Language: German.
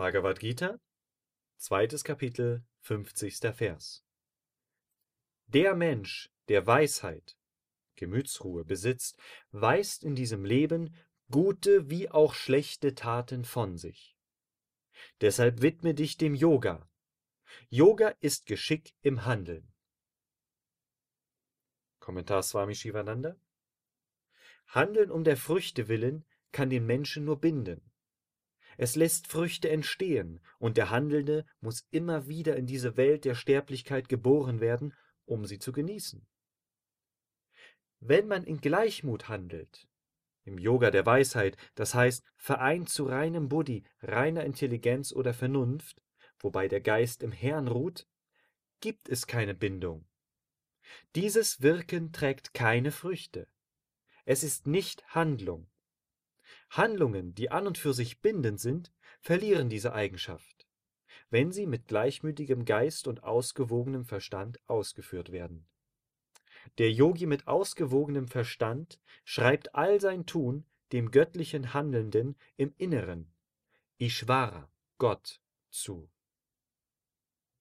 Bhagavad Gita, zweites Kapitel, 50. Vers. Der Mensch, der Weisheit, Gemütsruhe besitzt, weist in diesem Leben gute wie auch schlechte Taten von sich. Deshalb widme dich dem Yoga. Yoga ist Geschick im Handeln. Kommentar Swami Shivananda Handeln um der Früchte willen kann den Menschen nur binden. Es lässt Früchte entstehen, und der Handelnde muss immer wieder in diese Welt der Sterblichkeit geboren werden, um sie zu genießen. Wenn man in Gleichmut handelt, im Yoga der Weisheit, das heißt vereint zu reinem Buddhi, reiner Intelligenz oder Vernunft, wobei der Geist im Herrn ruht, gibt es keine Bindung. Dieses Wirken trägt keine Früchte. Es ist nicht Handlung. Handlungen, die an und für sich bindend sind, verlieren diese Eigenschaft, wenn sie mit gleichmütigem Geist und ausgewogenem Verstand ausgeführt werden. Der Yogi mit ausgewogenem Verstand schreibt all sein Tun dem göttlichen Handelnden im Inneren, Ishvara, Gott, zu